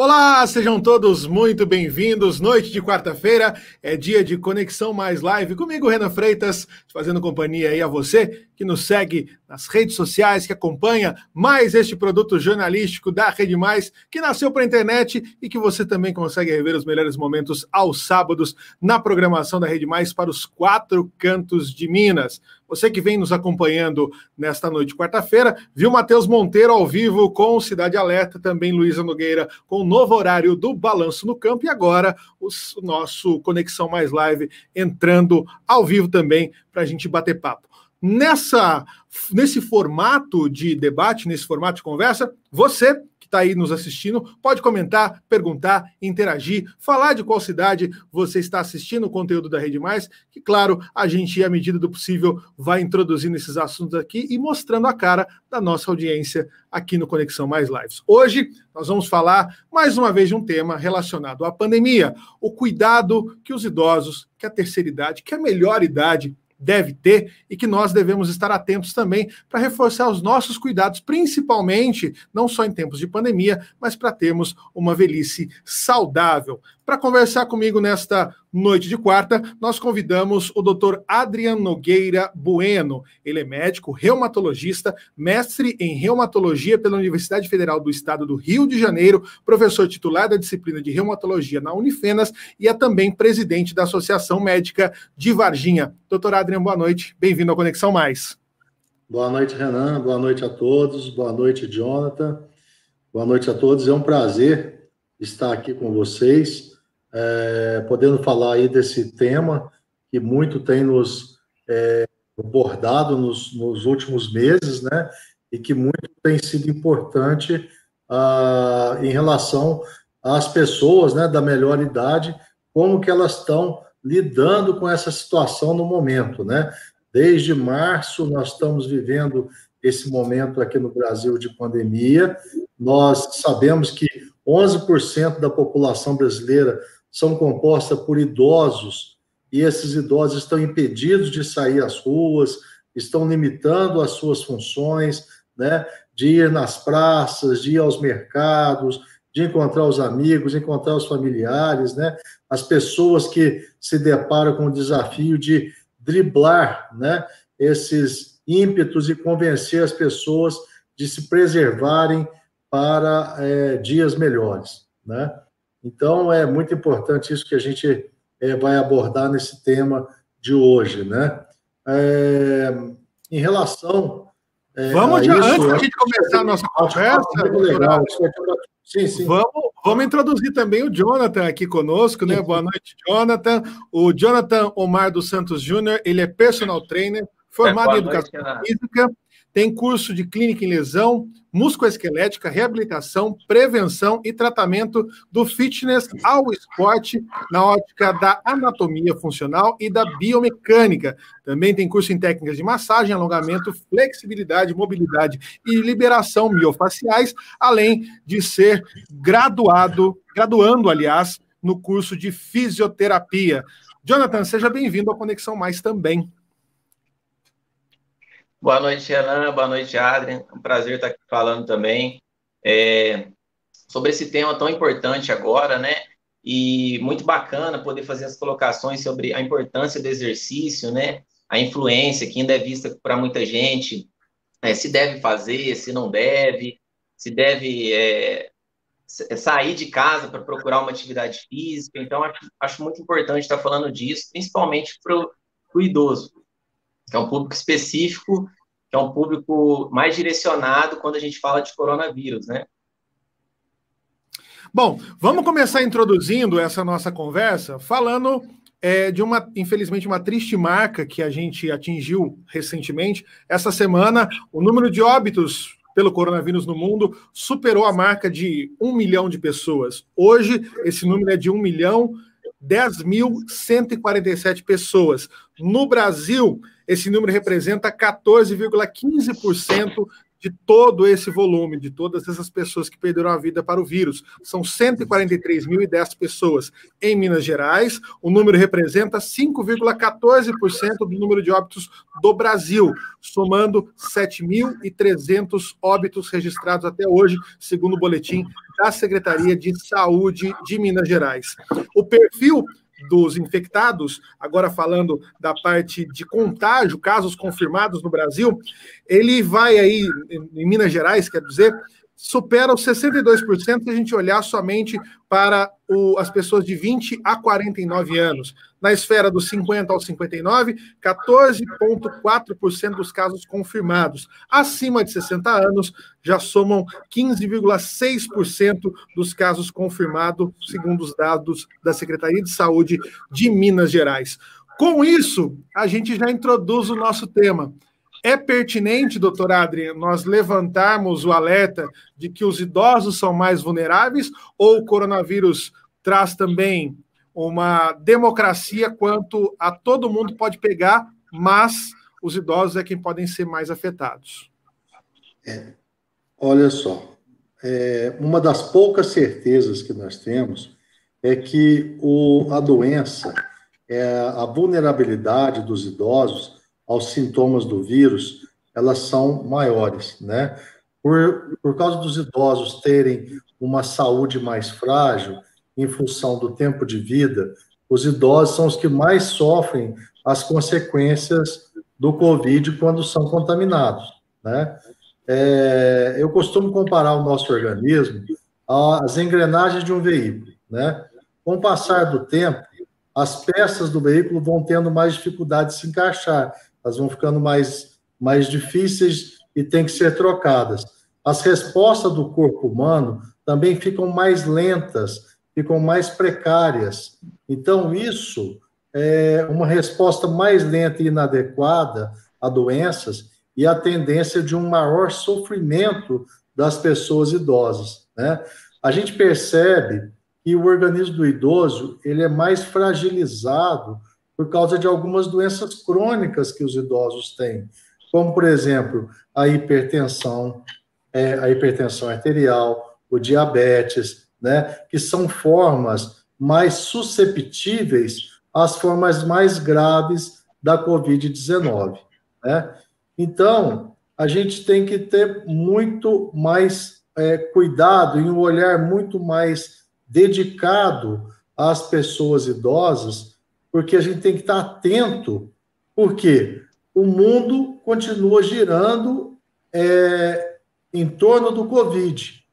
Olá, sejam todos muito bem-vindos. Noite de quarta-feira é dia de Conexão Mais Live. Comigo, Renan Freitas, fazendo companhia aí a você que nos segue nas redes sociais, que acompanha mais este produto jornalístico da Rede Mais, que nasceu para a internet e que você também consegue rever os melhores momentos aos sábados na programação da Rede Mais para os quatro cantos de Minas. Você que vem nos acompanhando nesta noite quarta-feira, viu Matheus Monteiro ao vivo com Cidade Alerta, também Luísa Nogueira com o novo horário do Balanço no Campo e agora o nosso Conexão Mais Live entrando ao vivo também para a gente bater papo. Nessa, nesse formato de debate, nesse formato de conversa, você que está aí nos assistindo pode comentar, perguntar, interagir, falar de qual cidade você está assistindo o conteúdo da Rede Mais, que, claro, a gente, à medida do possível, vai introduzindo esses assuntos aqui e mostrando a cara da nossa audiência aqui no Conexão Mais Lives. Hoje, nós vamos falar mais uma vez de um tema relacionado à pandemia, o cuidado que os idosos, que a terceira idade, que a melhor idade deve ter e que nós devemos estar atentos também para reforçar os nossos cuidados, principalmente não só em tempos de pandemia, mas para termos uma velhice saudável. Para conversar comigo nesta noite de quarta, nós convidamos o Dr. Adrian Nogueira Bueno. Ele é médico, reumatologista, mestre em reumatologia pela Universidade Federal do Estado do Rio de Janeiro, professor titular da disciplina de reumatologia na Unifenas e é também presidente da Associação Médica de Varginha. Doutor Adrian, boa noite. Bem-vindo ao Conexão Mais. Boa noite, Renan. Boa noite a todos. Boa noite, Jonathan. Boa noite a todos. É um prazer estar aqui com vocês é, podendo falar aí desse tema que muito tem nos é, abordado nos, nos, últimos meses, né? E que muito tem sido importante ah, em relação às pessoas, né, da melhor idade, como que elas estão lidando com essa situação no momento, né? Desde março nós estamos vivendo esse momento aqui no Brasil de pandemia. Nós sabemos que 11% da população brasileira são compostas por idosos e esses idosos estão impedidos de sair às ruas, estão limitando as suas funções, né, de ir nas praças, de ir aos mercados, de encontrar os amigos, encontrar os familiares, né, as pessoas que se deparam com o desafio de driblar, né, esses ímpetos e convencer as pessoas de se preservarem para é, dias melhores, né? Então, é muito importante isso que a gente é, vai abordar nesse tema de hoje, né? É, em relação. É, vamos, já, isso, antes da gente começar a nossa conversa. Legal, sim, sim. Vamos, vamos introduzir também o Jonathan aqui conosco, né? Boa noite, Jonathan. O Jonathan Omar dos Santos Júnior, ele é personal trainer, formado em educação noite, física tem curso de clínica em lesão, musculoesquelética, reabilitação, prevenção e tratamento do fitness ao esporte na ótica da anatomia funcional e da biomecânica. Também tem curso em técnicas de massagem, alongamento, flexibilidade, mobilidade e liberação miofaciais, além de ser graduado, graduando, aliás, no curso de fisioterapia. Jonathan, seja bem-vindo à Conexão Mais também. Boa noite, Renan. Boa noite, Adrian. É um prazer estar aqui falando também é, sobre esse tema tão importante agora, né? E muito bacana poder fazer as colocações sobre a importância do exercício, né? A influência que ainda é vista para muita gente, é, se deve fazer, se não deve, se deve é, sair de casa para procurar uma atividade física. Então, acho, acho muito importante estar falando disso, principalmente para o idoso que é um público específico, que é um público mais direcionado quando a gente fala de coronavírus, né? Bom, vamos começar introduzindo essa nossa conversa falando é, de uma, infelizmente, uma triste marca que a gente atingiu recentemente. Essa semana, o número de óbitos pelo coronavírus no mundo superou a marca de um milhão de pessoas. Hoje, esse número é de 1 milhão 10.147 pessoas. No Brasil, esse número representa 14,15% de todo esse volume, de todas essas pessoas que perderam a vida para o vírus. São 143.010 pessoas em Minas Gerais. O número representa 5,14% do número de óbitos do Brasil, somando 7.300 óbitos registrados até hoje, segundo o boletim da Secretaria de Saúde de Minas Gerais. O perfil dos infectados, agora falando da parte de contágio, casos confirmados no Brasil, ele vai aí, em Minas Gerais, quer dizer, supera os 62% se a gente olhar somente para o, as pessoas de 20 a 49 anos. Na esfera dos 50 aos 59, 14,4% dos casos confirmados. Acima de 60 anos, já somam 15,6% dos casos confirmados, segundo os dados da Secretaria de Saúde de Minas Gerais. Com isso, a gente já introduz o nosso tema. É pertinente, doutor Adrien, nós levantarmos o alerta de que os idosos são mais vulneráveis ou o coronavírus traz também uma democracia quanto a todo mundo pode pegar, mas os idosos é quem podem ser mais afetados? É, olha só, é, uma das poucas certezas que nós temos é que o, a doença, é, a vulnerabilidade dos idosos aos sintomas do vírus, elas são maiores, né? Por, por causa dos idosos terem uma saúde mais frágil, em função do tempo de vida, os idosos são os que mais sofrem as consequências do Covid quando são contaminados, né? É, eu costumo comparar o nosso organismo às engrenagens de um veículo, né? Com o passar do tempo, as peças do veículo vão tendo mais dificuldade de se encaixar, elas vão ficando mais, mais difíceis e têm que ser trocadas. As respostas do corpo humano também ficam mais lentas, ficam mais precárias. Então, isso é uma resposta mais lenta e inadequada a doenças e a tendência de um maior sofrimento das pessoas idosas. Né? A gente percebe que o organismo do idoso ele é mais fragilizado por causa de algumas doenças crônicas que os idosos têm, como, por exemplo, a hipertensão, é, a hipertensão arterial, o diabetes, né, que são formas mais susceptíveis às formas mais graves da Covid-19. Né? Então, a gente tem que ter muito mais é, cuidado e um olhar muito mais dedicado às pessoas idosas, porque a gente tem que estar atento, porque o mundo continua girando é, em torno do Covid,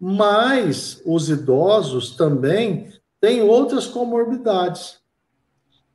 mas os idosos também têm outras comorbidades.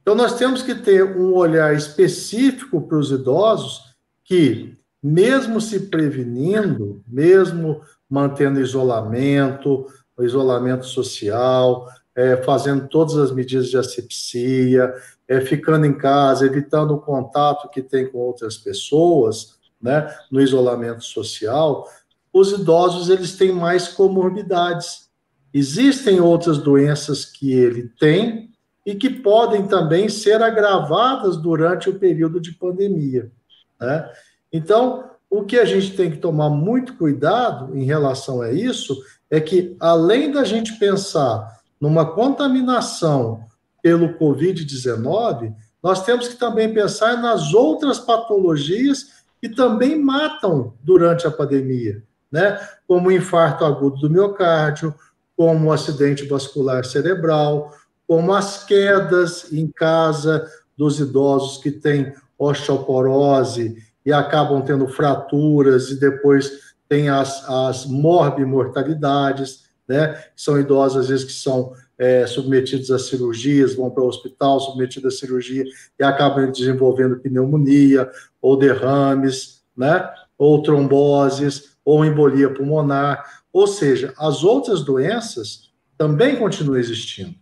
Então, nós temos que ter um olhar específico para os idosos que, mesmo se prevenindo, mesmo mantendo isolamento, isolamento social, é, fazendo todas as medidas de asepsia, é, ficando em casa, evitando o contato que tem com outras pessoas, né, no isolamento social, os idosos eles têm mais comorbidades. Existem outras doenças que ele tem e que podem também ser agravadas durante o período de pandemia. Né? Então, o que a gente tem que tomar muito cuidado em relação a isso é que, além da gente pensar numa contaminação pelo Covid-19, nós temos que também pensar nas outras patologias que também matam durante a pandemia, né? Como o infarto agudo do miocárdio, como o acidente vascular cerebral, como as quedas em casa dos idosos que têm osteoporose e acabam tendo fraturas e depois tem as, as morbimortalidades né? São idosos, às vezes, que são é, submetidos a cirurgias, vão para o hospital submetidos a cirurgia e acabam desenvolvendo pneumonia, ou derrames, né? Ou tromboses, ou embolia pulmonar. Ou seja, as outras doenças também continuam existindo,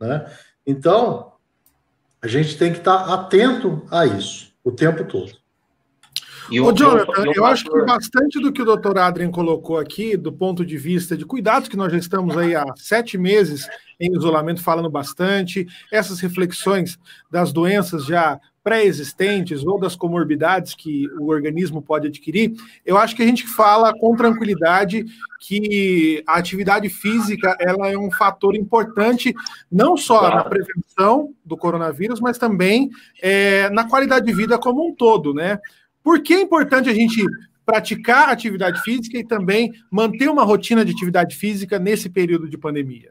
né? Então, a gente tem que estar atento a isso o tempo todo. O, Ô, Jonathan, eu, eu acho que bastante do que o doutor Adrien colocou aqui, do ponto de vista de cuidados, que nós já estamos aí há sete meses em isolamento falando bastante, essas reflexões das doenças já pré-existentes ou das comorbidades que o organismo pode adquirir, eu acho que a gente fala com tranquilidade que a atividade física ela é um fator importante não só claro. na prevenção do coronavírus, mas também é, na qualidade de vida como um todo, né? Por que é importante a gente praticar atividade física e também manter uma rotina de atividade física nesse período de pandemia?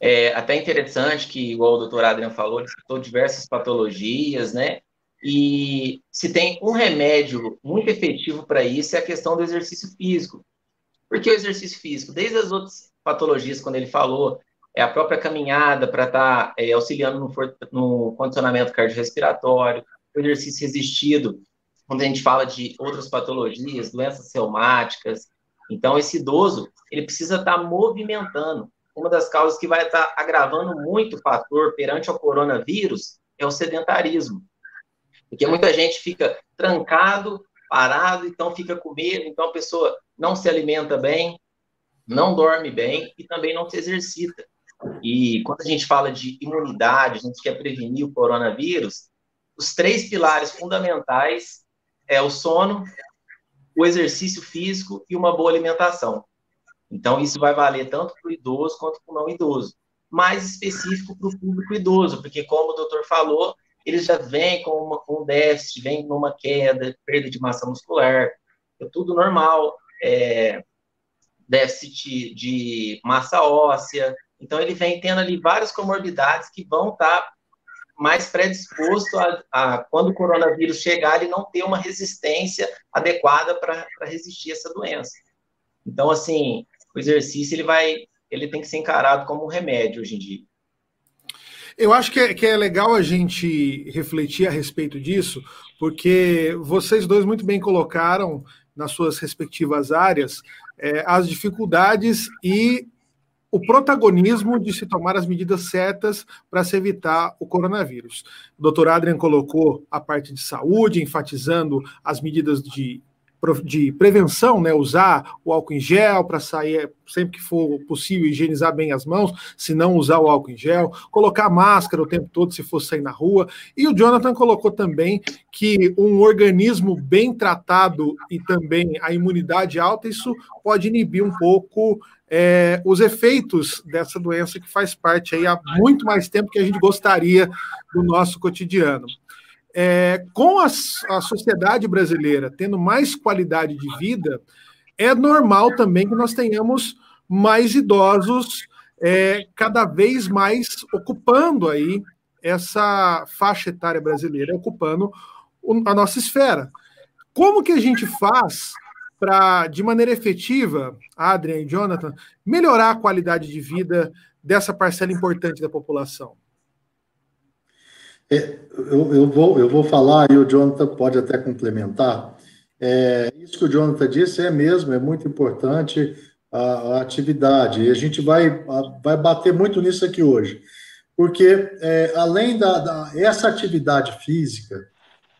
É até interessante que, igual o doutor Adriano falou, ele citou diversas patologias, né? E se tem um remédio muito efetivo para isso é a questão do exercício físico. Por que o exercício físico? Desde as outras patologias, quando ele falou, é a própria caminhada para estar tá, é, auxiliando no, no condicionamento cardiorrespiratório, o exercício resistido, quando a gente fala de outras patologias, doenças reumáticas. Então, esse idoso, ele precisa estar tá movimentando uma das causas que vai estar agravando muito o fator perante o coronavírus é o sedentarismo. Porque muita gente fica trancado, parado, então fica com medo, então a pessoa não se alimenta bem, não dorme bem e também não se exercita. E quando a gente fala de imunidade, a gente quer prevenir o coronavírus, os três pilares fundamentais é o sono, o exercício físico e uma boa alimentação. Então, isso vai valer tanto para o idoso quanto para o não idoso. Mais específico para o público idoso, porque, como o doutor falou, eles já vêm com, uma, com um déficit, vêm numa queda, perda de massa muscular, é tudo normal, é, déficit de massa óssea. Então, ele vem tendo ali várias comorbidades que vão estar tá mais predisposto a, a, quando o coronavírus chegar, ele não ter uma resistência adequada para resistir a essa doença. Então, assim, o exercício ele vai, ele tem que ser encarado como um remédio hoje em dia. Eu acho que é, que é legal a gente refletir a respeito disso, porque vocês dois muito bem colocaram nas suas respectivas áreas é, as dificuldades e o protagonismo de se tomar as medidas certas para se evitar o coronavírus. O doutor Adrian colocou a parte de saúde, enfatizando as medidas de de prevenção, né, usar o álcool em gel para sair sempre que for possível, higienizar bem as mãos, se não usar o álcool em gel, colocar máscara o tempo todo se for sair na rua. E o Jonathan colocou também que um organismo bem tratado e também a imunidade alta, isso pode inibir um pouco é, os efeitos dessa doença que faz parte aí há muito mais tempo que a gente gostaria do nosso cotidiano. É, com a, a sociedade brasileira tendo mais qualidade de vida, é normal também que nós tenhamos mais idosos é, cada vez mais ocupando aí essa faixa etária brasileira, ocupando a nossa esfera. Como que a gente faz para, de maneira efetiva, Adrian e Jonathan, melhorar a qualidade de vida dessa parcela importante da população? É, eu, eu, vou, eu vou falar e o Jonathan pode até complementar. É, isso que o Jonathan disse é mesmo, é muito importante a, a atividade. E a gente vai, a, vai bater muito nisso aqui hoje. Porque, é, além da, da, essa atividade física,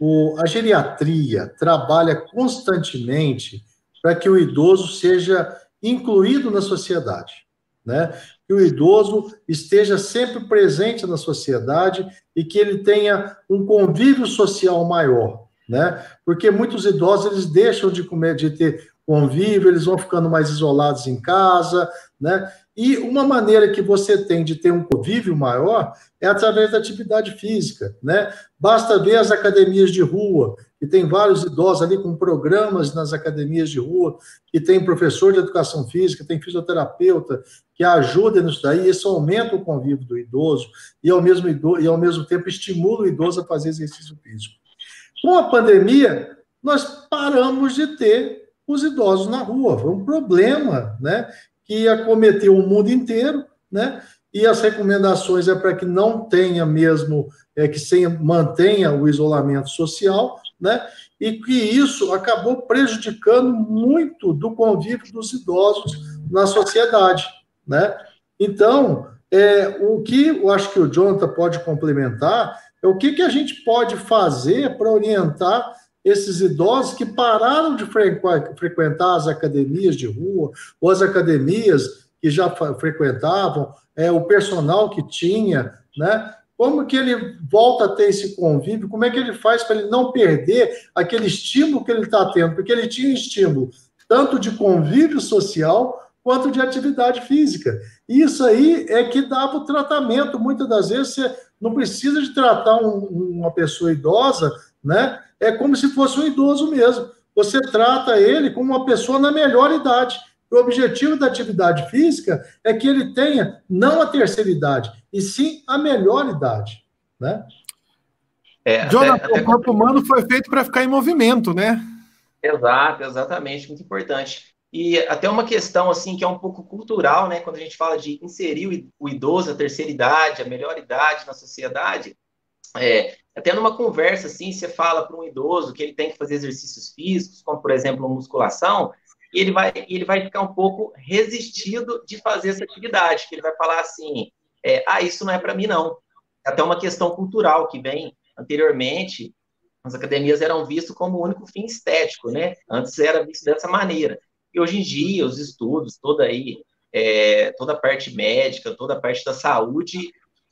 o, a geriatria trabalha constantemente para que o idoso seja incluído na sociedade né? Que o idoso esteja sempre presente na sociedade e que ele tenha um convívio social maior, né? Porque muitos idosos eles deixam de comer, de ter convívio, eles vão ficando mais isolados em casa, né? E uma maneira que você tem de ter um convívio maior é através da atividade física, né? Basta ver as academias de rua, que tem vários idosos ali com programas nas academias de rua, que tem professor de educação física, tem fisioterapeuta, que ajuda nisso daí, isso aumenta o convívio do idoso e ao mesmo, e ao mesmo tempo estimula o idoso a fazer exercício físico. Com a pandemia, nós paramos de ter os idosos na rua, foi um problema, né? que acometeu o mundo inteiro, né? E as recomendações é para que não tenha mesmo, é que se mantenha o isolamento social, né? E que isso acabou prejudicando muito do convívio dos idosos na sociedade, né? Então, é, o que eu acho que o Jonathan pode complementar é o que, que a gente pode fazer para orientar esses idosos que pararam de frequentar as academias de rua, ou as academias que já frequentavam, é, o personal que tinha, né? Como que ele volta a ter esse convívio, como é que ele faz para ele não perder aquele estímulo que ele está tendo, porque ele tinha estímulo tanto de convívio social quanto de atividade física. Isso aí é que dava o tratamento. Muitas das vezes você não precisa de tratar um, uma pessoa idosa, né? É como se fosse um idoso mesmo. Você trata ele como uma pessoa na melhor idade. O objetivo da atividade física é que ele tenha não a terceira idade, e sim a melhor idade, né? É, Jonathan, até, o corpo humano foi feito para ficar em movimento, né? Exato, exatamente, muito importante. E até uma questão assim que é um pouco cultural, né? Quando a gente fala de inserir o idoso, a terceira idade, a melhor idade na sociedade, é, até numa conversa assim, você fala para um idoso que ele tem que fazer exercícios físicos, como por exemplo musculação, ele vai, ele vai ficar um pouco resistido de fazer essa atividade, que ele vai falar assim, é, ah, isso não é para mim não. É até uma questão cultural que vem anteriormente, as academias eram vistas como o único fim estético, né? Antes era visto dessa maneira. E hoje em dia, os estudos, toda aí, é, toda a parte médica, toda a parte da saúde,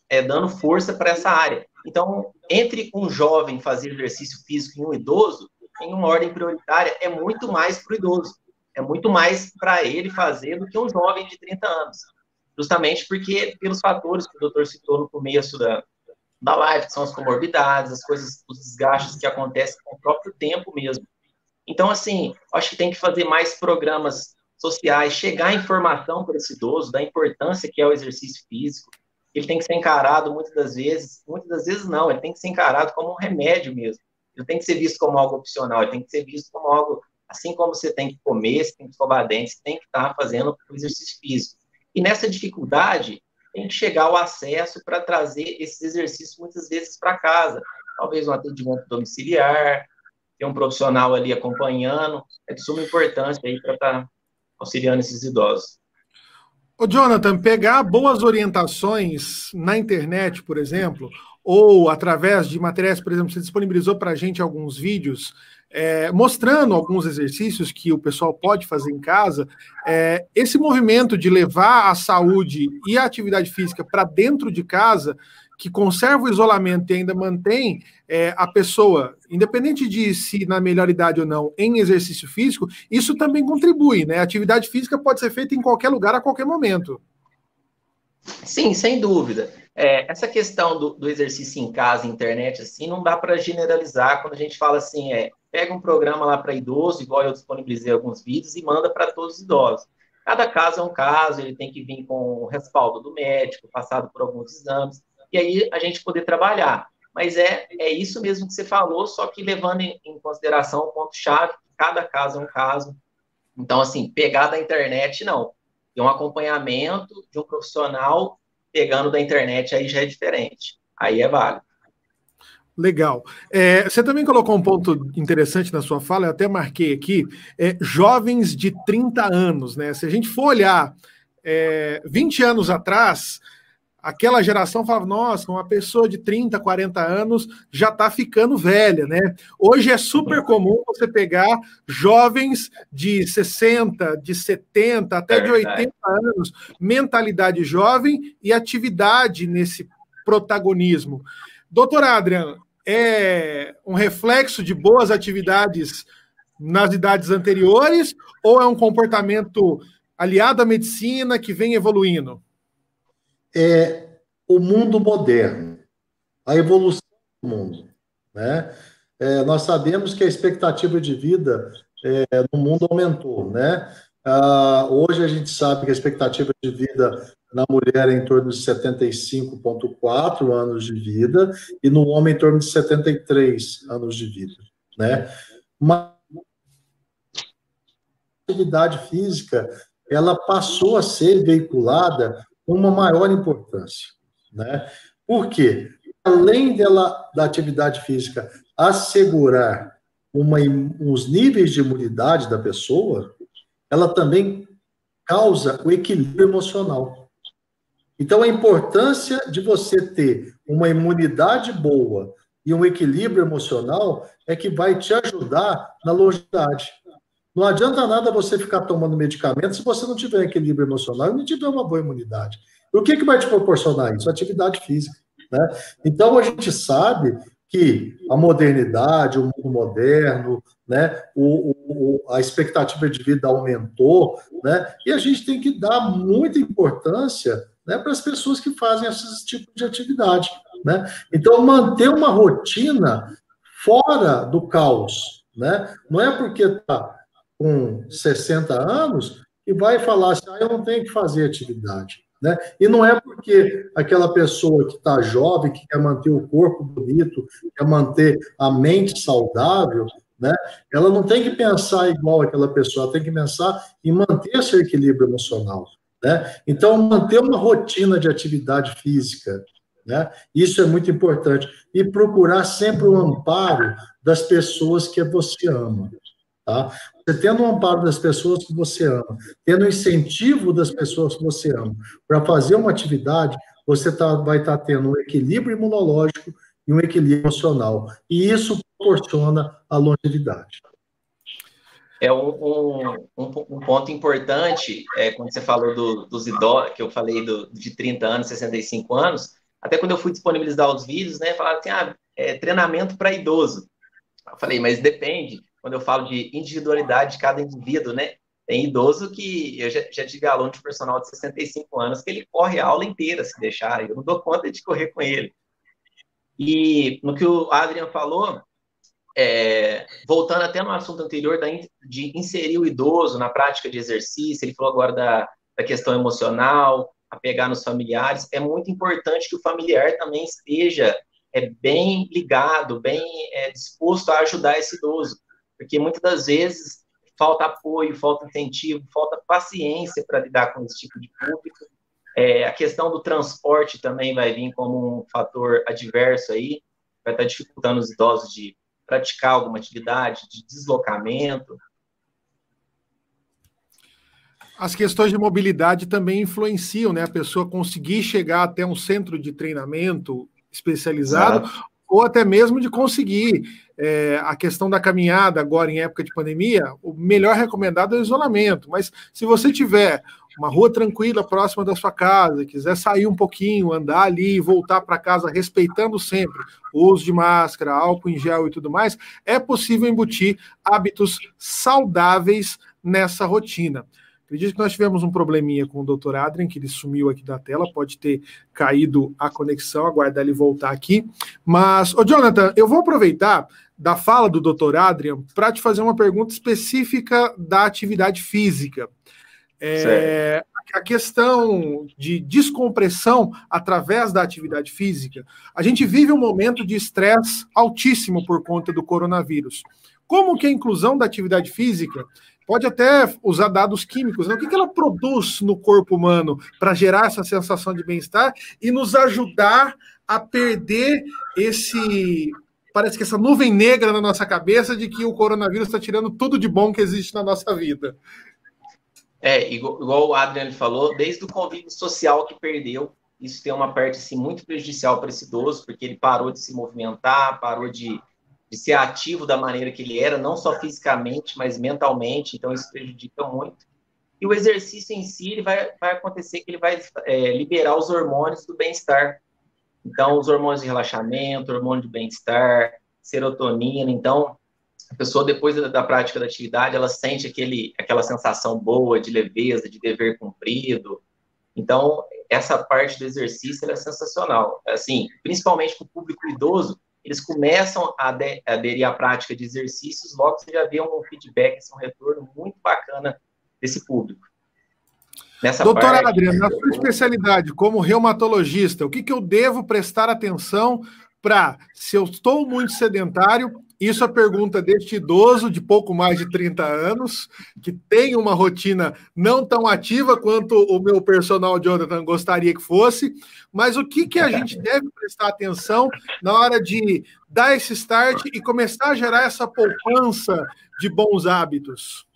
é dando força para essa área. Então, entre um jovem fazer exercício físico e um idoso, em uma ordem prioritária, é muito mais para o idoso é muito mais para ele fazer do que um jovem de 30 anos. Justamente porque, pelos fatores que o doutor citou no começo da, da live, que são as comorbidades, as coisas, os desgastes que acontecem com o próprio tempo mesmo. Então, assim, acho que tem que fazer mais programas sociais, chegar a informação para esse idoso da importância que é o exercício físico. Ele tem que ser encarado muitas das vezes, muitas das vezes não, ele tem que ser encarado como um remédio mesmo. Ele tem que ser visto como algo opcional, ele tem que ser visto como algo Assim como você tem que comer, você tem que escovar dentes, tem que estar fazendo exercício físico. E nessa dificuldade, tem que chegar ao acesso para trazer esses exercícios muitas vezes para casa. Talvez um atendimento domiciliar, ter um profissional ali acompanhando. É de suma importância aí para estar auxiliando esses idosos. Ô, Jonathan, pegar boas orientações na internet, por exemplo, ou através de materiais, por exemplo, você disponibilizou para a gente alguns vídeos é, mostrando alguns exercícios que o pessoal pode fazer em casa, é, esse movimento de levar a saúde e a atividade física para dentro de casa, que conserva o isolamento e ainda mantém é, a pessoa, independente de se na melhor idade ou não, em exercício físico, isso também contribui, né? A atividade física pode ser feita em qualquer lugar, a qualquer momento. Sim, sem dúvida. É, essa questão do, do, exercício em casa, internet, assim, não dá para generalizar quando a gente fala assim, é, pega um programa lá para idoso, igual eu disponibilizei alguns vídeos, e manda para todos os idosos. Cada caso é um caso, ele tem que vir com o respaldo do médico, passado por alguns exames, e aí a gente poder trabalhar. Mas é, é isso mesmo que você falou, só que levando em, em consideração o ponto-chave, cada caso é um caso. Então, assim, pegar da internet, não. Tem um acompanhamento de um profissional pegando da internet, aí já é diferente. Aí é válido. Legal. É, você também colocou um ponto interessante na sua fala, eu até marquei aqui, é, jovens de 30 anos, né? Se a gente for olhar é, 20 anos atrás, aquela geração falava, nossa, uma pessoa de 30, 40 anos já está ficando velha, né? Hoje é super comum você pegar jovens de 60, de 70, até de 80 anos, mentalidade jovem e atividade nesse protagonismo. Doutor Adrian, é um reflexo de boas atividades nas idades anteriores ou é um comportamento aliado à medicina que vem evoluindo? É o mundo moderno, a evolução do mundo. Né? É, nós sabemos que a expectativa de vida é, no mundo aumentou. Né? Ah, hoje a gente sabe que a expectativa de vida na mulher em torno de 75,4 anos de vida e no homem em torno de 73 anos de vida, né? Mas a atividade física ela passou a ser veiculada com uma maior importância, né? Por quê? Além dela da atividade física assegurar uma, os níveis de imunidade da pessoa, ela também causa o equilíbrio emocional. Então, a importância de você ter uma imunidade boa e um equilíbrio emocional é que vai te ajudar na longevidade. Não adianta nada você ficar tomando medicamento se você não tiver equilíbrio emocional e não tiver uma boa imunidade. O que, que vai te proporcionar isso? Atividade física. Né? Então, a gente sabe que a modernidade, o mundo moderno, né, o, o, a expectativa de vida aumentou, né, e a gente tem que dar muita importância né, para as pessoas que fazem esses tipos de atividade. Né? Então, manter uma rotina fora do caos. Né? Não é porque está com 60 anos que vai falar assim, ah, eu não tenho que fazer atividade. Né? E não é porque aquela pessoa que está jovem, que quer manter o corpo bonito, quer manter a mente saudável, né? ela não tem que pensar igual aquela pessoa, ela tem que pensar em manter esse equilíbrio emocional. Né? Então, manter uma rotina de atividade física, né? isso é muito importante. E procurar sempre o amparo das pessoas que você ama. Tá? Você tendo o amparo das pessoas que você ama, tendo o incentivo das pessoas que você ama para fazer uma atividade, você tá, vai estar tá tendo um equilíbrio imunológico e um equilíbrio emocional. E isso proporciona a longevidade. É um, um, um, ponto importante, é, quando você falou do, dos idosos, que eu falei do, de 30 anos, 65 anos, até quando eu fui disponibilizar os vídeos, né, falaram assim, ah, é, treinamento para idoso. Eu falei, mas depende, quando eu falo de individualidade de cada indivíduo, né? Tem idoso que eu já, já tive aluno de personal de 65 anos que ele corre a aula inteira se deixar, eu não dou conta de correr com ele. E no que o Adrian falou, é, voltando até no assunto anterior da, de inserir o idoso na prática de exercício, ele falou agora da, da questão emocional, apegar nos familiares, é muito importante que o familiar também esteja é, bem ligado, bem é, disposto a ajudar esse idoso porque muitas das vezes falta apoio, falta incentivo, falta paciência para lidar com esse tipo de público. É, a questão do transporte também vai vir como um fator adverso aí, vai estar dificultando os idosos de praticar alguma atividade, de deslocamento. As questões de mobilidade também influenciam, né? A pessoa conseguir chegar até um centro de treinamento especializado, Exato. Ou até mesmo de conseguir é, a questão da caminhada agora em época de pandemia, o melhor recomendado é o isolamento. Mas se você tiver uma rua tranquila próxima da sua casa, quiser sair um pouquinho, andar ali e voltar para casa respeitando sempre o uso de máscara, álcool em gel e tudo mais, é possível embutir hábitos saudáveis nessa rotina. Acredito que nós tivemos um probleminha com o Dr. Adrian, que ele sumiu aqui da tela, pode ter caído a conexão, aguardar ele voltar aqui. Mas, ô Jonathan, eu vou aproveitar da fala do Dr. Adrian para te fazer uma pergunta específica da atividade física. É, a questão de descompressão através da atividade física, a gente vive um momento de estresse altíssimo por conta do coronavírus. Como que a inclusão da atividade física pode até usar dados químicos, né? o que, que ela produz no corpo humano para gerar essa sensação de bem-estar e nos ajudar a perder esse. Parece que essa nuvem negra na nossa cabeça de que o coronavírus está tirando tudo de bom que existe na nossa vida. É, igual, igual o Adriano falou, desde o convívio social que perdeu, isso tem uma parte assim, muito prejudicial para esse idoso, porque ele parou de se movimentar, parou de de ser ativo da maneira que ele era, não só fisicamente, mas mentalmente, então isso prejudica muito. E o exercício em si, ele vai, vai acontecer que ele vai é, liberar os hormônios do bem-estar. Então, os hormônios de relaxamento, hormônio de bem-estar, serotonina. Então, a pessoa, depois da, da, prática da atividade, ela sente aquele, aquela sensação boa de leveza, de dever cumprido. Então, essa parte do exercício é sensacional. Assim, principalmente para o público idoso, eles começam a aderir à prática de exercícios, logo você já vê um feedback, um retorno muito bacana desse público. Nessa Doutora parte, Adriana, na sua especialidade como reumatologista, o que, que eu devo prestar atenção para, se eu estou muito sedentário, isso é a pergunta deste idoso de pouco mais de 30 anos, que tem uma rotina não tão ativa quanto o meu personal Jonathan gostaria que fosse, mas o que, que a gente deve prestar atenção na hora de dar esse start e começar a gerar essa poupança de bons hábitos?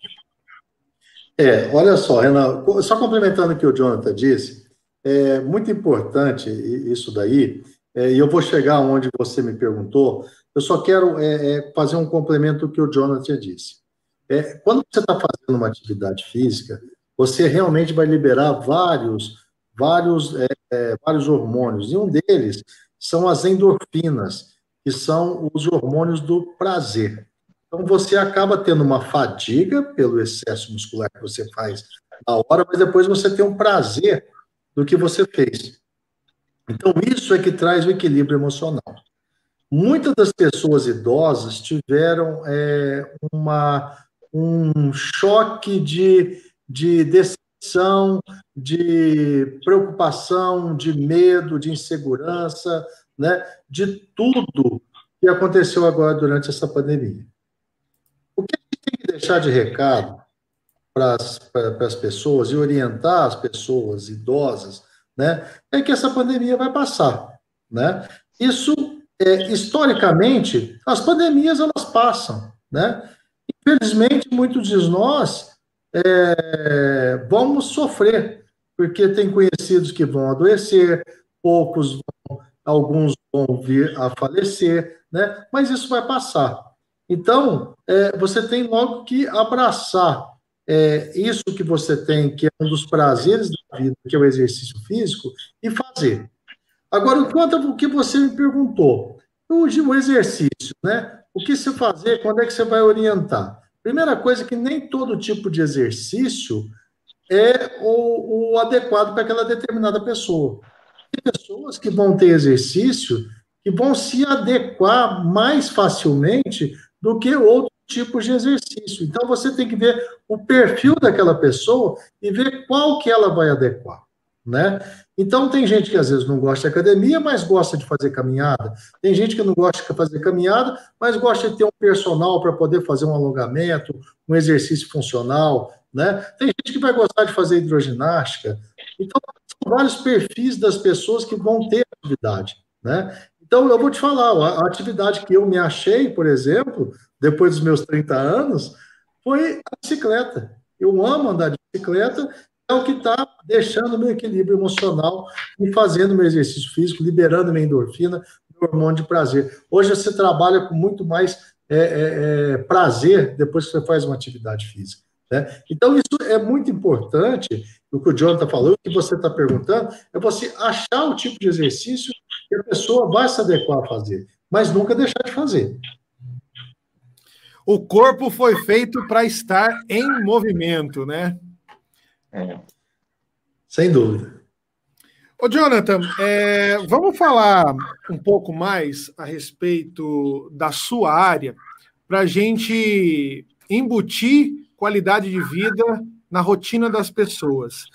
É, olha só, Renan, só complementando o que o Jonathan disse, é muito importante isso daí, é, e eu vou chegar onde você me perguntou, eu só quero é, é, fazer um complemento do que o Jonathan disse. É, quando você está fazendo uma atividade física, você realmente vai liberar vários, vários, é, é, vários hormônios, e um deles são as endorfinas, que são os hormônios do prazer. Então, você acaba tendo uma fadiga pelo excesso muscular que você faz na hora, mas depois você tem um prazer do que você fez. Então, isso é que traz o equilíbrio emocional. Muitas das pessoas idosas tiveram é, uma, um choque de, de decepção, de preocupação, de medo, de insegurança, né, de tudo que aconteceu agora durante essa pandemia. O que a gente tem que deixar de recado para as pessoas e orientar as pessoas idosas, né, é que essa pandemia vai passar, né? Isso, é, historicamente, as pandemias elas passam, né? Infelizmente, muitos de nós é, vamos sofrer, porque tem conhecidos que vão adoecer, poucos vão, alguns vão vir a falecer, né? Mas isso vai passar. Então, é, você tem logo que abraçar é, isso que você tem, que é um dos prazeres da vida, que é o exercício físico, e fazer. Agora, quanto ao que você me perguntou, o, o exercício, né? O que se fazer, quando é que você vai orientar? Primeira coisa que nem todo tipo de exercício é o, o adequado para aquela determinada pessoa. Tem pessoas que vão ter exercício que vão se adequar mais facilmente do que outros tipos de exercício. Então você tem que ver o perfil daquela pessoa e ver qual que ela vai adequar, né? Então tem gente que às vezes não gosta de academia, mas gosta de fazer caminhada. Tem gente que não gosta de fazer caminhada, mas gosta de ter um personal para poder fazer um alongamento, um exercício funcional, né? Tem gente que vai gostar de fazer hidroginástica. Então são vários perfis das pessoas que vão ter atividade, né? Então, eu vou te falar, a atividade que eu me achei, por exemplo, depois dos meus 30 anos, foi a bicicleta. Eu amo andar de bicicleta, é o que está deixando meu equilíbrio emocional e fazendo meu exercício físico, liberando minha endorfina, meu hormônio de prazer. Hoje você trabalha com muito mais é, é, é, prazer depois que você faz uma atividade física. Né? Então, isso é muito importante. O que o Jonathan falou, o que você está perguntando, é você achar o tipo de exercício que a pessoa vai se adequar a fazer, mas nunca deixar de fazer. O corpo foi feito para estar em movimento, né? É. Sem dúvida. Ô, Jonathan, é, vamos falar um pouco mais a respeito da sua área, para a gente embutir qualidade de vida na rotina das pessoas.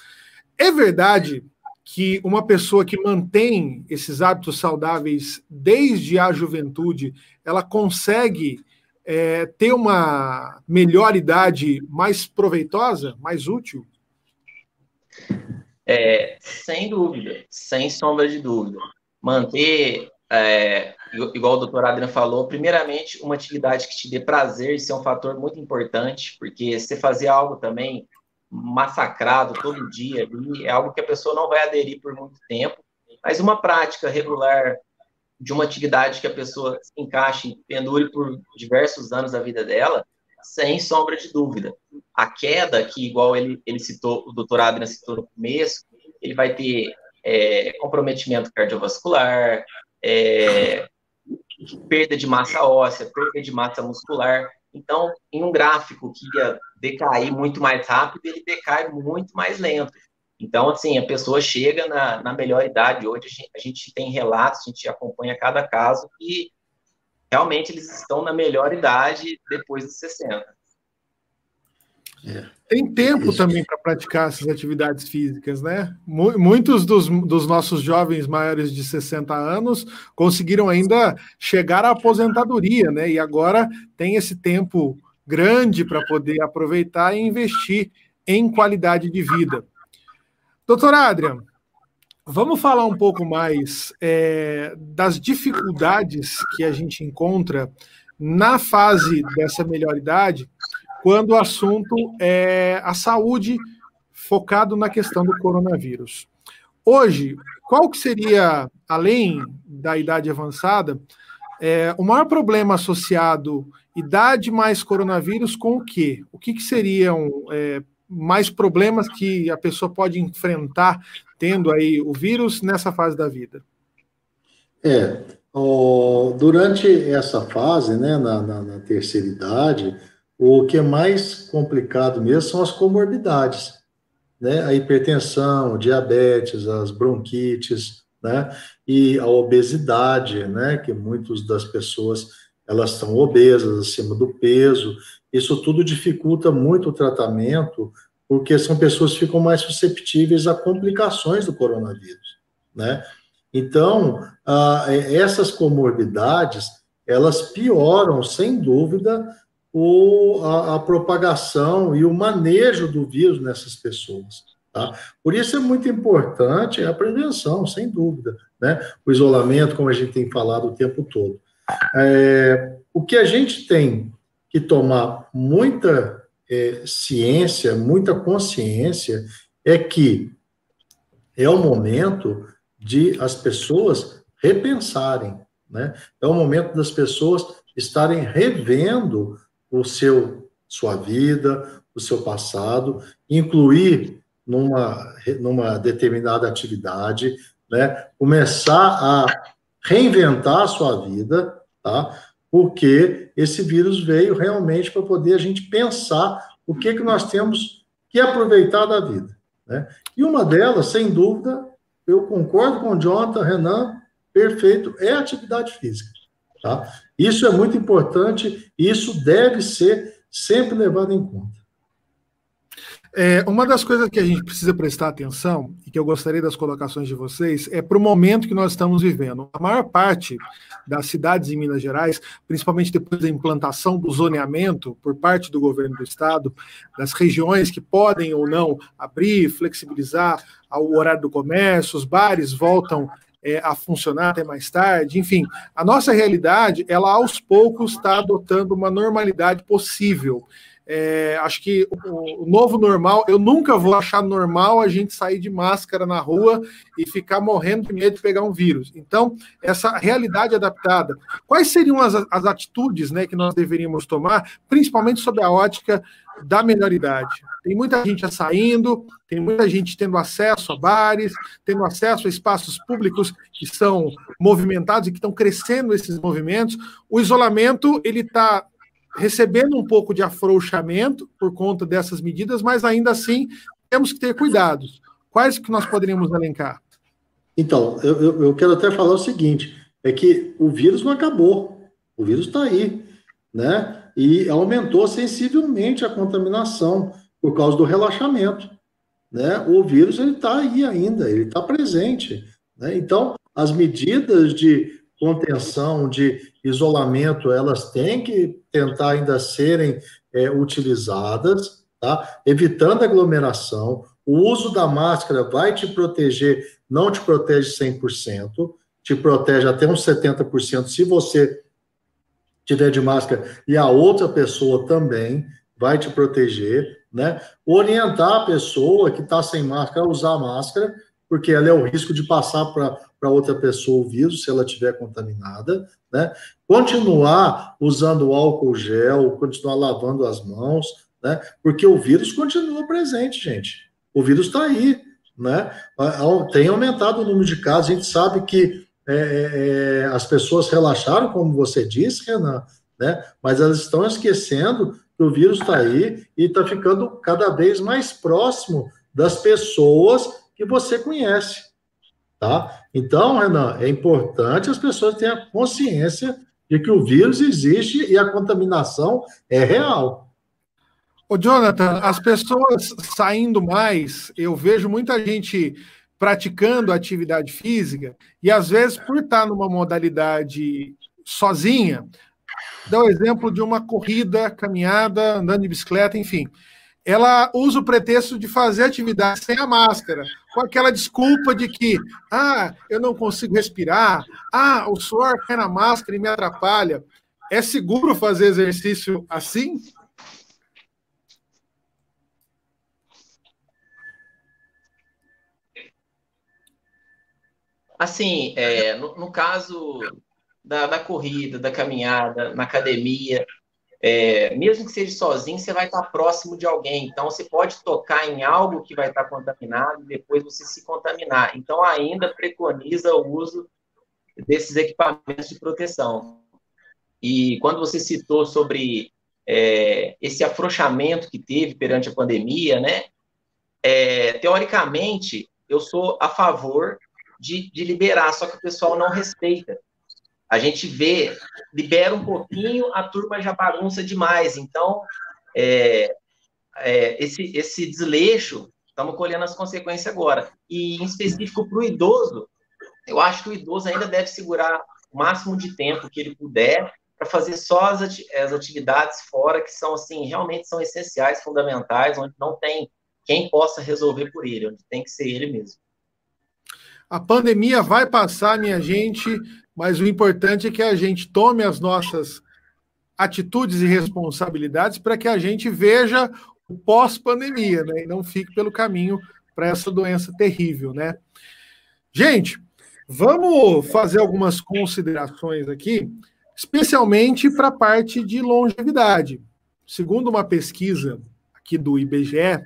É verdade que uma pessoa que mantém esses hábitos saudáveis desde a juventude, ela consegue é, ter uma melhor idade mais proveitosa, mais útil? É, sem dúvida, sem sombra de dúvida. Manter, é, igual o doutor Adriano falou, primeiramente, uma atividade que te dê prazer, isso é um fator muito importante, porque você fazer algo também massacrado todo dia ali, é algo que a pessoa não vai aderir por muito tempo, mas uma prática regular de uma atividade que a pessoa se encaixe, pendure por diversos anos da vida dela, sem sombra de dúvida. A queda, que igual ele, ele citou, o doutor Adrian citou no começo, ele vai ter é, comprometimento cardiovascular, é, perda de massa óssea, perda de massa muscular. Então, em um gráfico que ia decair muito mais rápido, ele decai muito mais lento. Então, assim, a pessoa chega na, na melhor idade. Hoje a gente, a gente tem relatos, a gente acompanha cada caso e realmente eles estão na melhor idade depois dos 60. É. Tem tempo Isso. também para praticar essas atividades físicas, né? Muitos dos, dos, nossos jovens maiores de 60 anos conseguiram ainda chegar à aposentadoria, né? E agora tem esse tempo grande para poder aproveitar e investir em qualidade de vida. Doutor Adrian, vamos falar um pouco mais é, das dificuldades que a gente encontra na fase dessa melhoridade, quando o assunto é a saúde focado na questão do coronavírus. Hoje, qual que seria, além da idade avançada, é, o maior problema associado idade mais coronavírus com o quê? O que, que seriam é, mais problemas que a pessoa pode enfrentar tendo aí o vírus nessa fase da vida? É, durante essa fase, né, na, na, na, terceira idade, o que é mais complicado mesmo são as comorbidades, né, a hipertensão, diabetes, as bronquites, né, e a obesidade, né, que muitas das pessoas elas estão obesas, acima do peso, isso tudo dificulta muito o tratamento, porque são pessoas que ficam mais susceptíveis a complicações do coronavírus, né? Então, ah, essas comorbidades, elas pioram, sem dúvida, o, a, a, propagação e o manejo do vírus nessas pessoas. Tá? Por isso é muito importante a prevenção, sem dúvida. Né? O isolamento, como a gente tem falado o tempo todo. É, o que a gente tem que tomar muita é, ciência, muita consciência, é que é o momento de as pessoas repensarem, né? É o momento das pessoas estarem revendo o seu sua vida, o seu passado, incluir numa, numa determinada atividade, né? Começar a reinventar a sua vida, tá? Porque esse vírus veio realmente para poder a gente pensar o que que nós temos que aproveitar da vida, né? E uma delas, sem dúvida, eu concordo com o Jonathan, Renan, perfeito, é atividade física. Tá? Isso é muito importante e isso deve ser sempre levado em conta. É, uma das coisas que a gente precisa prestar atenção, e que eu gostaria das colocações de vocês, é para o momento que nós estamos vivendo. A maior parte das cidades em Minas Gerais, principalmente depois da implantação do zoneamento por parte do governo do estado, das regiões que podem ou não abrir, flexibilizar o horário do comércio, os bares voltam é, a funcionar até mais tarde, enfim, a nossa realidade, ela aos poucos está adotando uma normalidade possível. É, acho que o, o, novo normal, eu nunca vou achar normal a gente sair de máscara na rua e ficar morrendo de medo de pegar um vírus. Então, essa realidade adaptada, quais seriam as, as atitudes né, que nós deveríamos tomar, principalmente sob a ótica da melhoridade? Tem muita gente saindo, tem muita gente tendo acesso a bares, tendo acesso a espaços públicos que são movimentados e que estão crescendo esses movimentos. O isolamento ele está recebendo um pouco de afrouxamento por conta dessas medidas, mas ainda assim temos que ter cuidados. Quais que nós poderíamos elencar? Então, eu, eu quero até falar o seguinte: é que o vírus não acabou, o vírus está aí, né? E aumentou sensivelmente a contaminação por causa do relaxamento, né? O vírus ele está aí ainda, ele está presente, né? Então, as medidas de contenção, de isolamento, elas têm que tentar ainda serem é, utilizadas, tá? evitando aglomeração. O uso da máscara vai te proteger, não te protege 100%, te protege até uns 70% se você tiver de máscara e a outra pessoa também vai te proteger, né? Orientar a pessoa que está sem máscara a usar máscara, porque ela é o risco de passar para outra pessoa o vírus, se ela estiver contaminada, né? Continuar usando álcool gel, continuar lavando as mãos, né? Porque o vírus continua presente, gente. O vírus está aí, né? Tem aumentado o número de casos, a gente sabe que é, é, é, as pessoas relaxaram, como você disse, Renan, né? Mas elas estão esquecendo que o vírus está aí e está ficando cada vez mais próximo das pessoas que você conhece. Tá? Então, Renan, é importante as pessoas tenham consciência de que o vírus existe e a contaminação é real. Ô, Jonathan, as pessoas saindo mais, eu vejo muita gente praticando atividade física e às vezes por estar numa modalidade sozinha, dá o exemplo de uma corrida, caminhada, andando de bicicleta, enfim ela usa o pretexto de fazer atividade sem a máscara, com aquela desculpa de que, ah, eu não consigo respirar, ah, o suor cai na máscara e me atrapalha. É seguro fazer exercício assim? Assim, é, no, no, caso da, da corrida, da caminhada, na academia, é, mesmo que seja sozinho, você vai estar próximo de alguém. Então, você pode tocar em algo que vai estar contaminado e depois você se contaminar. Então, ainda preconiza o uso desses equipamentos de proteção. E quando você citou sobre é, esse afrouxamento que teve perante a pandemia, né? É, teoricamente, eu sou a favor de, de liberar, só que o pessoal não respeita. A gente vê, libera um pouquinho, a turma já bagunça demais. Então, é, é, esse, esse desleixo, estamos colhendo as consequências agora. E, em específico, para o idoso, eu acho que o idoso ainda deve segurar o máximo de tempo que ele puder para fazer só as, as atividades fora que são, assim, realmente são essenciais, fundamentais, onde não tem quem possa resolver por ele, onde tem que ser ele mesmo. A pandemia vai passar, minha gente, mas o importante é que a gente tome as nossas atitudes e responsabilidades para que a gente veja o pós-pandemia, né? E não fique pelo caminho para essa doença terrível, né? Gente, vamos fazer algumas considerações aqui, especialmente para a parte de longevidade. Segundo uma pesquisa aqui do IBGE,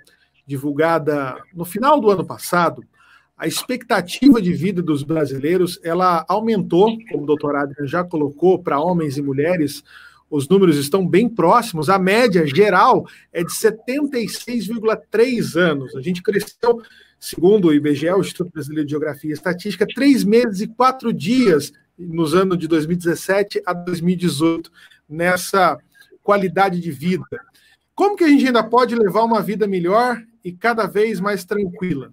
divulgada no final do ano passado, a expectativa de vida dos brasileiros ela aumentou, como o doutor Adrian já colocou, para homens e mulheres, os números estão bem próximos, a média geral é de 76,3 anos. A gente cresceu, segundo o IBGE, o Instituto Brasileiro de Geografia e Estatística, três meses e quatro dias nos anos de 2017 a 2018, nessa qualidade de vida. Como que a gente ainda pode levar uma vida melhor e cada vez mais tranquila?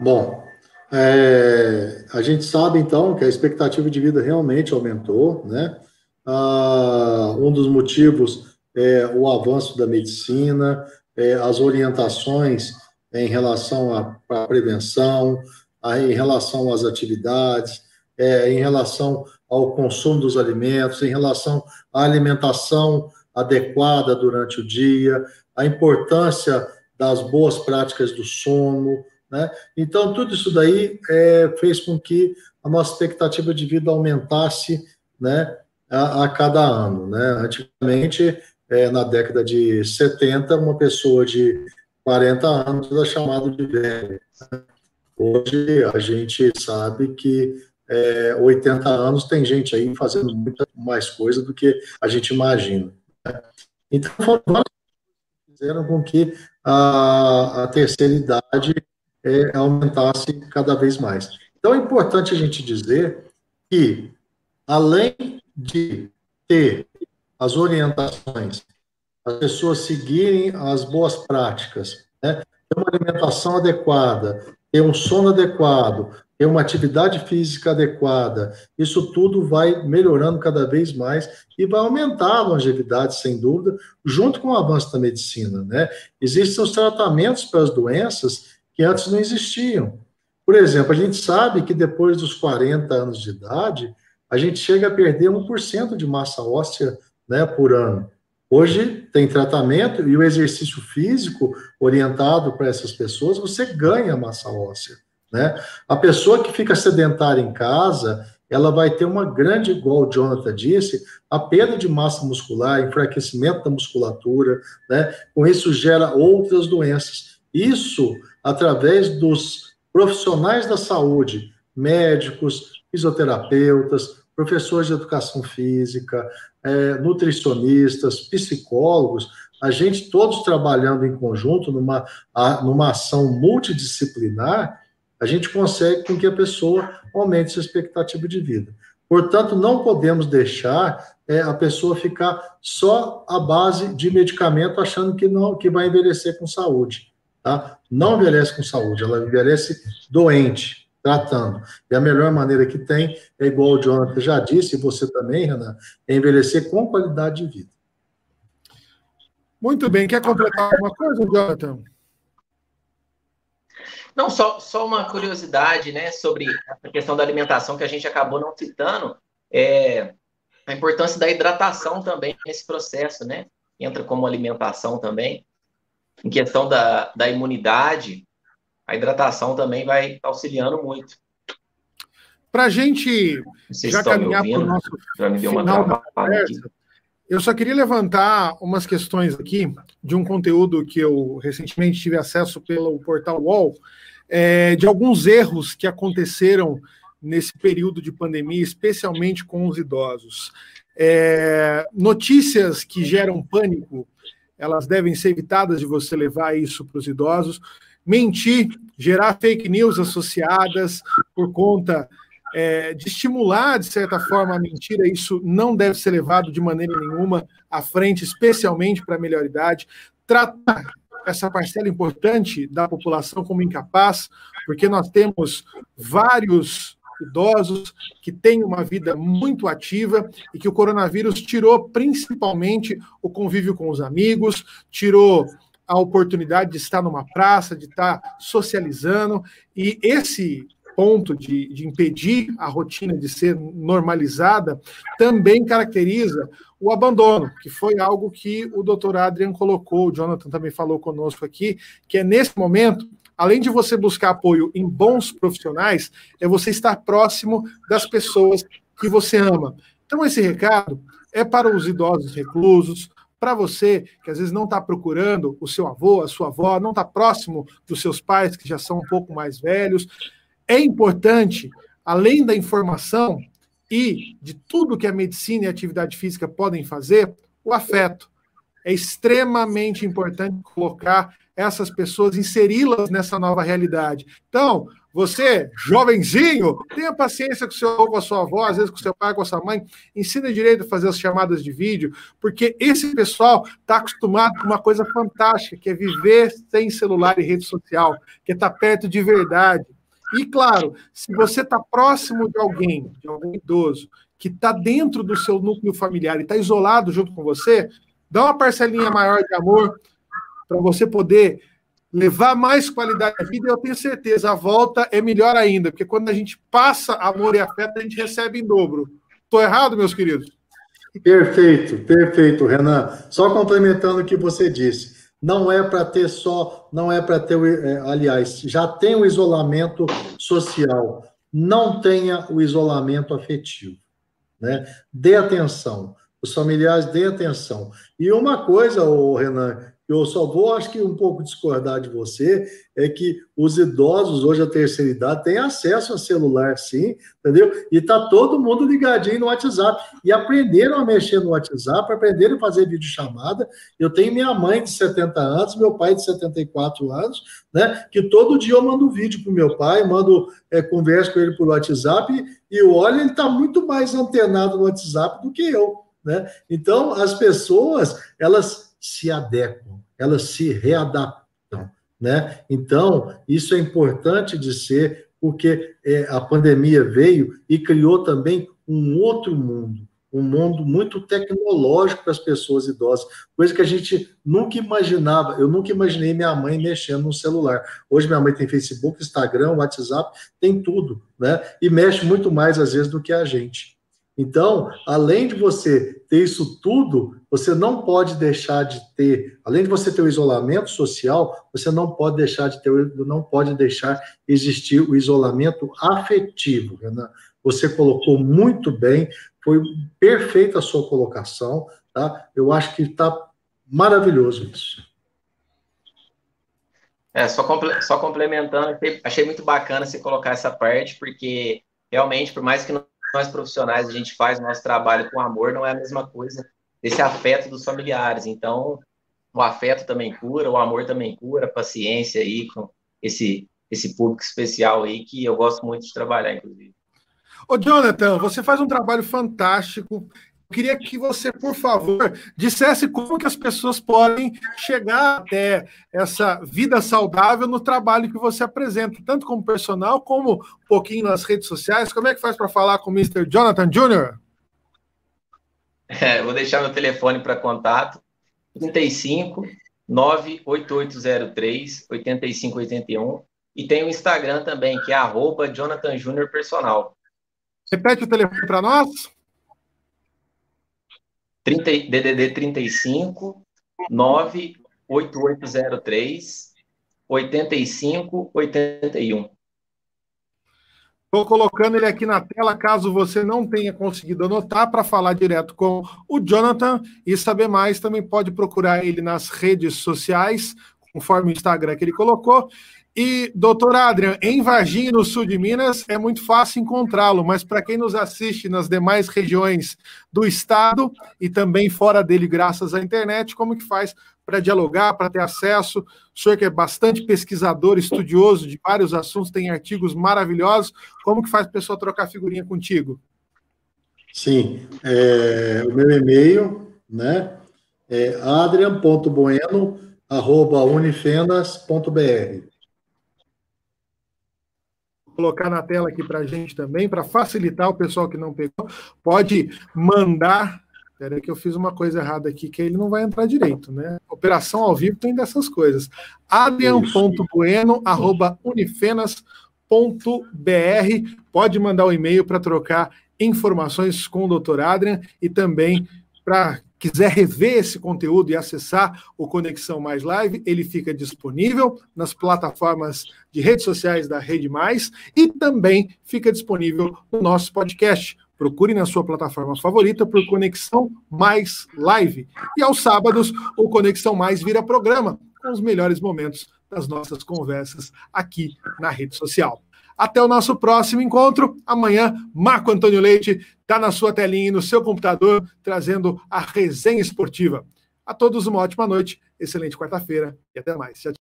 Bom, é, a gente sabe então que a expectativa de vida realmente aumentou, né? Ah, um dos motivos é o avanço da medicina, é, as orientações em relação à, prevenção, a, em relação às atividades, é, em relação ao consumo dos alimentos, em relação à alimentação adequada durante o dia, a importância das boas práticas do sono, né? Então, tudo isso daí é, fez com que a nossa expectativa de vida aumentasse né, a, a cada ano. Né? Antigamente, é, na década de 70, uma pessoa de 40 anos era chamada de velho. Né? Hoje, a gente sabe que é, 80 anos tem gente aí fazendo muita mais coisa do que a gente imagina. Né? Então, foram fizeram com que a, a terceira idade é, aumentasse cada vez mais. Então é importante a gente dizer que, além de ter as orientações, as pessoas seguirem as boas práticas, né? ter uma alimentação adequada, ter um sono adequado, ter uma atividade física adequada, isso tudo vai melhorando cada vez mais e vai aumentar a longevidade, sem dúvida, junto com o avanço da medicina. Né? Existem os tratamentos para as doenças que antes não existiam. Por exemplo, a gente sabe que depois dos 40 anos de idade, a gente chega a perder 1% de massa óssea né, por ano. Hoje tem tratamento e o exercício físico orientado para essas pessoas, você ganha massa óssea. Né? A pessoa que fica sedentária em casa, ela vai ter uma grande, igual o Jonathan disse, a perda de massa muscular, enfraquecimento da musculatura, né? com isso gera outras doenças. Isso através dos profissionais da saúde, médicos, fisioterapeutas, professores de educação física, é, nutricionistas, psicólogos, a gente todos trabalhando em conjunto numa, numa ação multidisciplinar, a gente consegue com que a pessoa aumente sua expectativa de vida. Portanto, não podemos deixar é, a pessoa ficar só à base de medicamento, achando que não que vai envelhecer com saúde tá? Não envelhece com saúde, ela envelhece doente, tratando. E a melhor maneira que tem é igual o Jonathan já disse, e você também, Renan, é envelhecer com qualidade de vida. Muito bem. Quer completar alguma coisa, Jonathan? Não, só, só uma curiosidade, né, sobre a questão da alimentação que a gente acabou não citando, é a importância da hidratação também nesse processo, né? Entra como alimentação também em questão da, da imunidade, a hidratação também vai auxiliando muito. Para a gente já caminhar para o nosso final da conversa, eu só queria levantar umas questões aqui de um conteúdo que eu recentemente tive acesso pelo portal UOL, é, de alguns erros que aconteceram nesse período de pandemia, especialmente com os idosos. É, notícias que geram pânico, elas devem ser evitadas de você levar isso para os idosos. Mentir, gerar fake news associadas por conta é, de estimular, de certa forma, a mentira, isso não deve ser levado de maneira nenhuma à frente, especialmente para a melhor idade. Tratar essa parcela importante da população como incapaz, porque nós temos vários idosos que têm uma vida muito ativa e que o coronavírus tirou principalmente o convívio com os amigos, tirou a oportunidade de estar numa praça, de estar socializando, e esse ponto de, de impedir a rotina de ser normalizada também caracteriza o abandono, que foi algo que o doutor Adrian colocou, o Jonathan também falou conosco aqui, que é nesse momento, além de você buscar apoio em bons profissionais, é você estar próximo das pessoas que você ama. Então, esse recado é para os idosos reclusos, para você que às vezes não está procurando o seu avô, a sua avó, não está próximo dos seus pais que já são um pouco mais velhos, é importante, além da informação e de tudo que a medicina e a atividade física podem fazer, o afeto. É extremamente importante colocar essas pessoas, inseri-las nessa nova realidade. Então, você, jovenzinho, tenha paciência com seu avô, com a sua avó, às vezes com seu pai, com a sua mãe, ensina direito a fazer as chamadas de vídeo, porque esse pessoal está acostumado com uma coisa fantástica, que é viver sem celular e rede social, que é estar tá perto de verdade. E, claro, se você está próximo de alguém, de algum idoso, que está dentro do seu núcleo familiar e está isolado junto com você, dá uma parcelinha maior de amor para você poder levar mais qualidade à vida. Eu tenho certeza, a volta é melhor ainda, porque quando a gente passa amor e afeto, a gente recebe em dobro. Estou errado, meus queridos? Perfeito, perfeito, Renan. Só complementando o que você disse não é para ter só, não é para ter, é, aliás, já tem o isolamento social, não tenha o isolamento afetivo, né? Dê atenção, os familiares dê atenção. E uma coisa, o Renan, eu só vou, acho que um pouco discordar de você, é que os idosos, hoje a terceira idade, têm acesso a celular, sim, entendeu? E tá todo mundo ligadinho no WhatsApp. E aprenderam a mexer no WhatsApp, aprenderam a fazer videochamada. Eu tenho minha mãe de 70 anos, meu pai de 74 anos, né? Que todo dia eu mando vídeo pro meu pai, mando é, conversa com ele por WhatsApp, e olha, ele tá muito mais antenado no WhatsApp do que eu. Né? Então, as pessoas, elas se adequam, elas se readaptam, né? Então, isso é importante de ser, porque é, a pandemia veio e criou também um outro mundo, um mundo muito tecnológico para as pessoas idosas, coisa que a gente nunca imaginava. Eu nunca imaginei minha mãe mexendo no celular. Hoje minha mãe tem Facebook, Instagram, WhatsApp, tem tudo, né? E mexe muito mais às vezes do que a gente. Então, além de você ter isso tudo, você não pode deixar de ter, além de você ter o isolamento social, você não pode deixar de ter, não pode deixar existir o isolamento afetivo, Renan. Você colocou muito bem, foi perfeita a sua colocação, tá? Eu acho que está maravilhoso isso. É, só, só complementando, achei muito bacana você colocar essa parte, porque realmente, por mais que não nós profissionais a gente faz o nosso trabalho com amor, não é a mesma coisa esse afeto dos familiares. Então, o afeto também cura, o amor também cura, paciência aí com esse esse público especial aí que eu gosto muito de trabalhar, inclusive. Ô, Jonathan, você faz um trabalho fantástico queria que você, por favor, dissesse como que as pessoas podem chegar até essa vida saudável no trabalho que você apresenta, tanto como personal, como um pouquinho nas redes sociais. Como é que faz para falar com o Mr. Jonathan Jr.? É, vou deixar meu telefone para contato, 35 98803 8581 e tem o Instagram também, que é arroba Jonathan Júnior Personal. Repete o telefone para nós. 30, DDD 35 98803 8581. Estou colocando ele aqui na tela, caso você não tenha conseguido anotar, para falar direto com o Jonathan e saber mais, também pode procurar ele nas redes sociais, conforme o Instagram que ele colocou. E, doutor Adrian, em Varginha, no sul de Minas, é muito fácil encontrá-lo, mas para quem nos assiste nas demais regiões do estado e também fora dele, graças à internet, como que faz para dialogar, para ter acesso? O senhor que é bastante pesquisador, estudioso de vários assuntos, tem artigos maravilhosos, como que faz para a pessoa trocar figurinha contigo? Sim, é, o meu e-mail, né, é adrian.bueno.unifenas.br colocar na tela aqui para a gente também, para facilitar o pessoal que não pegou, pode mandar. Espera que eu fiz uma coisa errada aqui, que ele não vai entrar direito, né? Operação ao vivo tem dessas coisas. adrian.bueno.unifenas.br Pode mandar o um e-mail para trocar informações com o Dr. Adrian e também para quiser rever esse conteúdo e acessar o Conexão Mais Live, ele fica disponível nas plataformas de redes sociais da Rede Mais e também fica disponível no nosso podcast. Procure na sua plataforma favorita por Conexão Mais Live. E aos sábados, o Conexão Mais vira programa com os melhores momentos das nossas conversas aqui na rede social. Até o nosso próximo encontro. Amanhã, Marco Antônio Leite está na sua telinha e no seu computador, trazendo a resenha esportiva. A todos uma ótima noite, excelente quarta-feira e até mais. Tchau, tchau.